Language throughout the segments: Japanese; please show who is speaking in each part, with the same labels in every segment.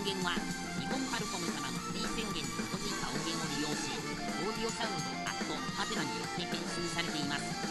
Speaker 1: 音源は日本ハルコム様のフリー宣言に基づいた音源を利用しオーディオサウンドアットハテナによって編集されています。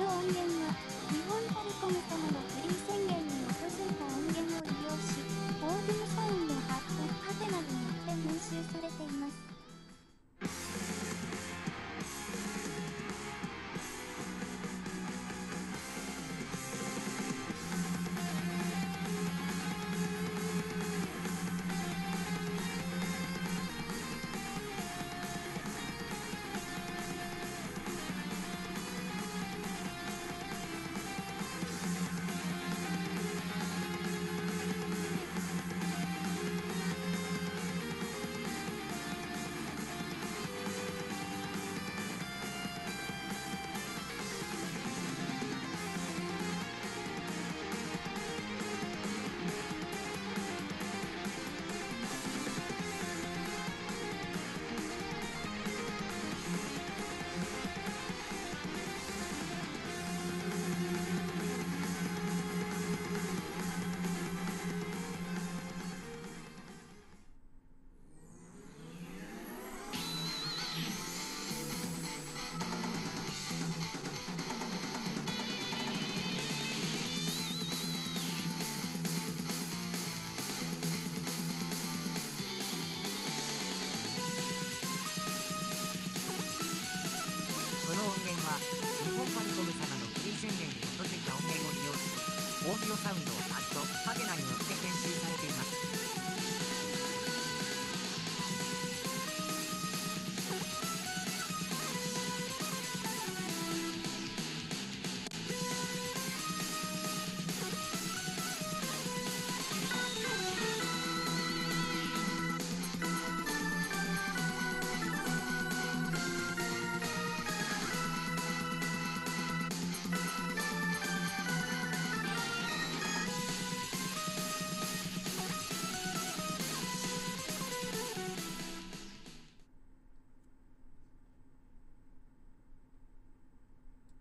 Speaker 1: Hello, Bye.